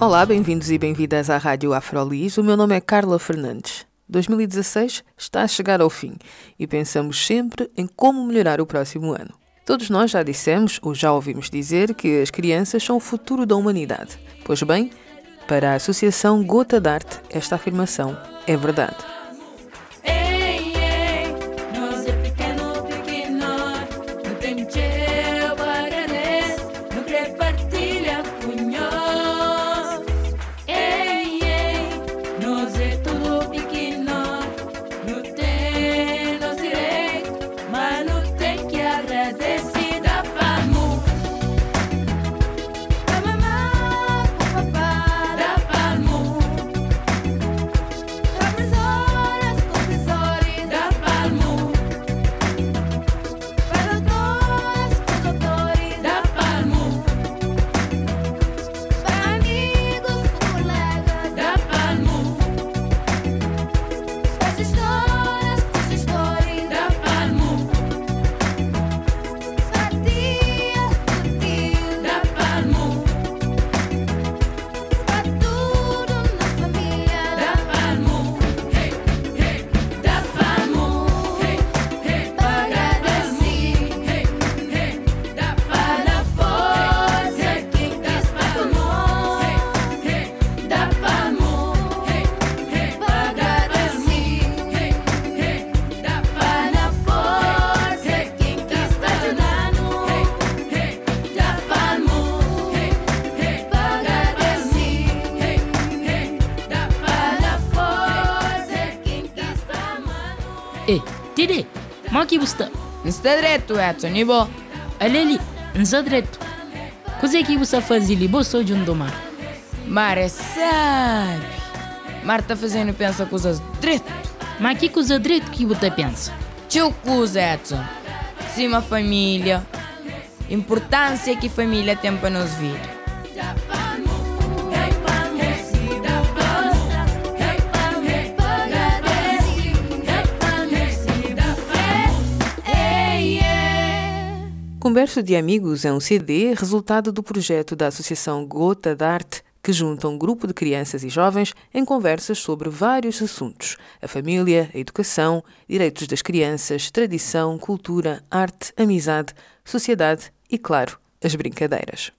Olá, bem-vindos e bem-vindas à Rádio Afrolis. O meu nome é Carla Fernandes. 2016 está a chegar ao fim e pensamos sempre em como melhorar o próximo ano. Todos nós já dissemos ou já ouvimos dizer que as crianças são o futuro da humanidade. Pois bem, para a Associação Gota d'Arte, esta afirmação é verdade. Maki busta. Nsta direto, Edson, e bo? Aleli, nsa direto. Cos'è che você faz ali? Bo sou de um domar. Mare sabe. Mar tá fazendo pensa coisas direto. Mas que coisa direito que você pensa? Tio coisa, Edson. Cima família. Importância que família tem para nos vir. Converso de Amigos é um CD resultado do projeto da Associação Gota d'Arte, que junta um grupo de crianças e jovens em conversas sobre vários assuntos: a família, a educação, direitos das crianças, tradição, cultura, arte, amizade, sociedade e, claro, as brincadeiras.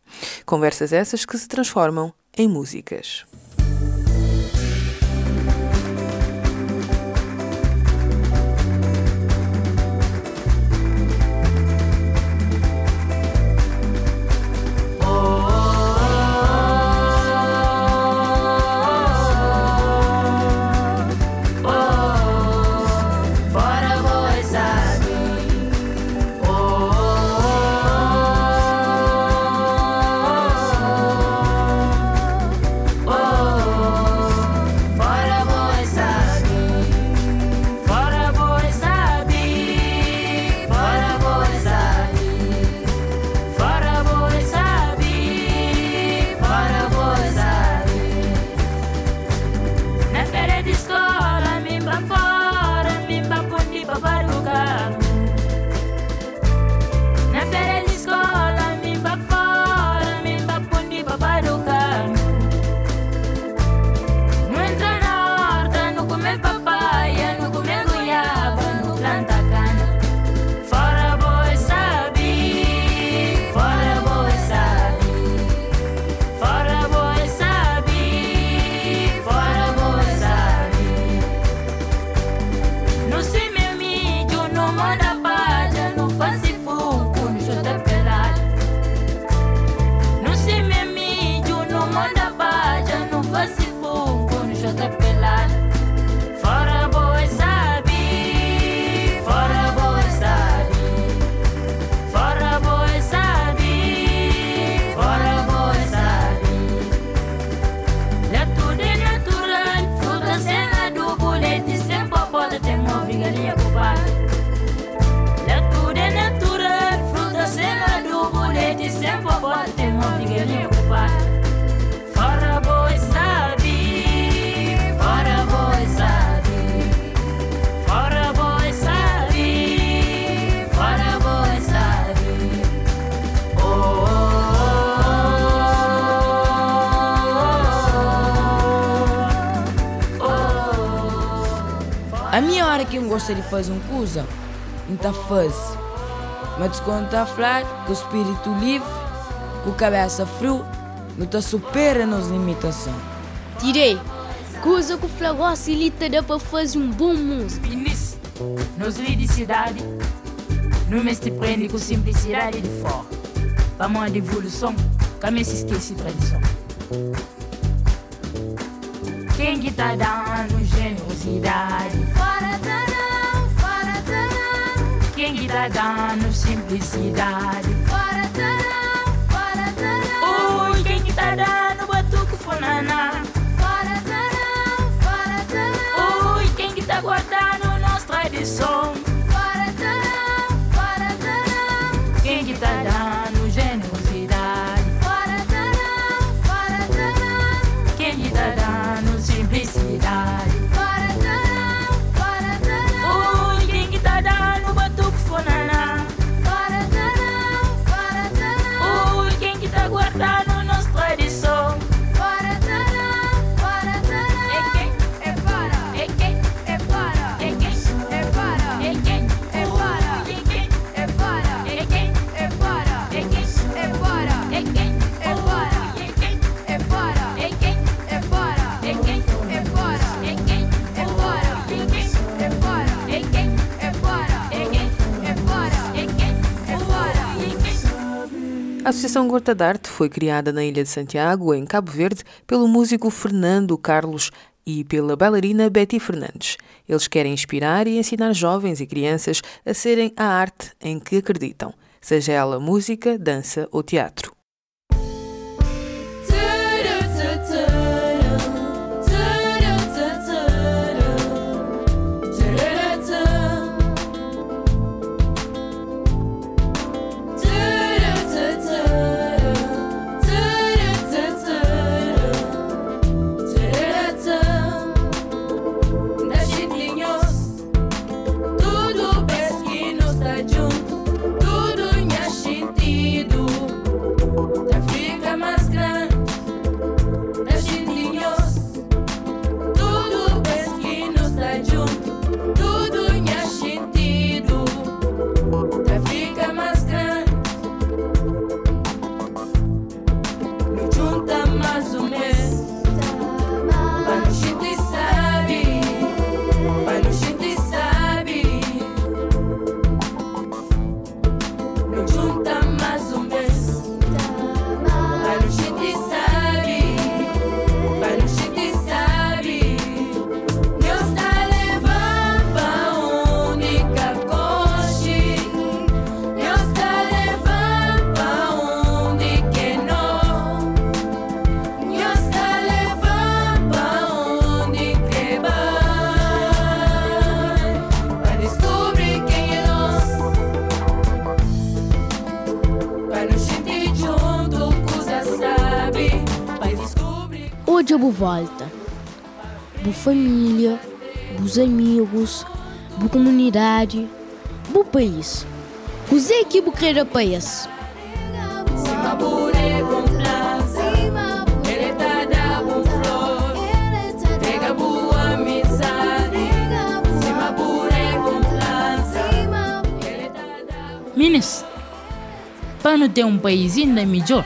Conversas essas que se transformam em músicas. A minha hora que eu gosto de fazer uma coisa, não está faz. Mas quando está a falar, com o espírito livre, com a cabeça frio, não está supera nas limitações. Tirei. Coisa que o flagor facilita dá para fazer um bom música. E nisso, nos de cidade, não me te prende com simplicidade de fora. Vamos uma evolução, que se esquece tradição. Quem que tá dando generosidade? Fora dando simplicidade? A Associação Gorta d'Arte foi criada na Ilha de Santiago, em Cabo Verde, pelo músico Fernando Carlos e pela bailarina Betty Fernandes. Eles querem inspirar e ensinar jovens e crianças a serem a arte em que acreditam, seja ela música, dança ou teatro. Hoje eu volta. Boa família, bons amigos, boa comunidade, bom país. Usei aqui vou querer país. Minas, para não ter um país ainda melhor,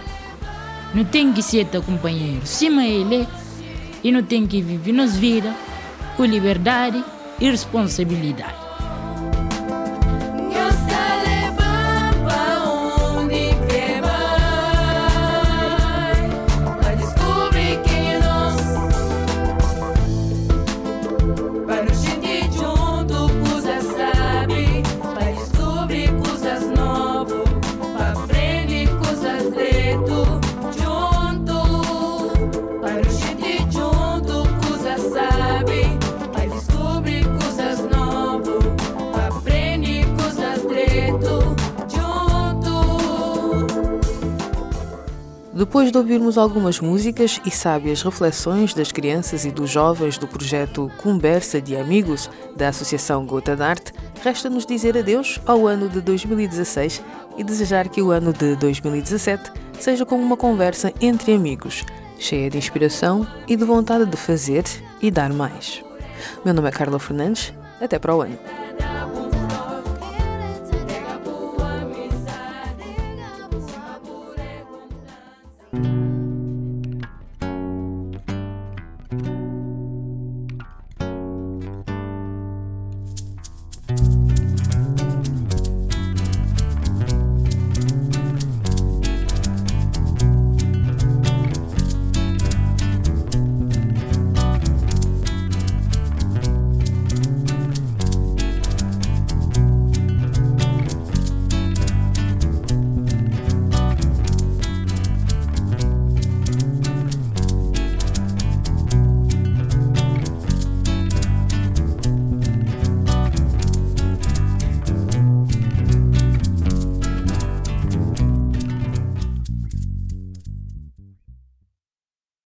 não tem que ser teu companheiro, cima ele, e não tem que viver nas vidas com liberdade e responsabilidade. Depois de ouvirmos algumas músicas e sábias reflexões das crianças e dos jovens do projeto Conversa de Amigos da Associação Gota d'Arte, resta-nos dizer adeus ao ano de 2016 e desejar que o ano de 2017 seja como uma conversa entre amigos, cheia de inspiração e de vontade de fazer e dar mais. Meu nome é Carla Fernandes Até para o ano.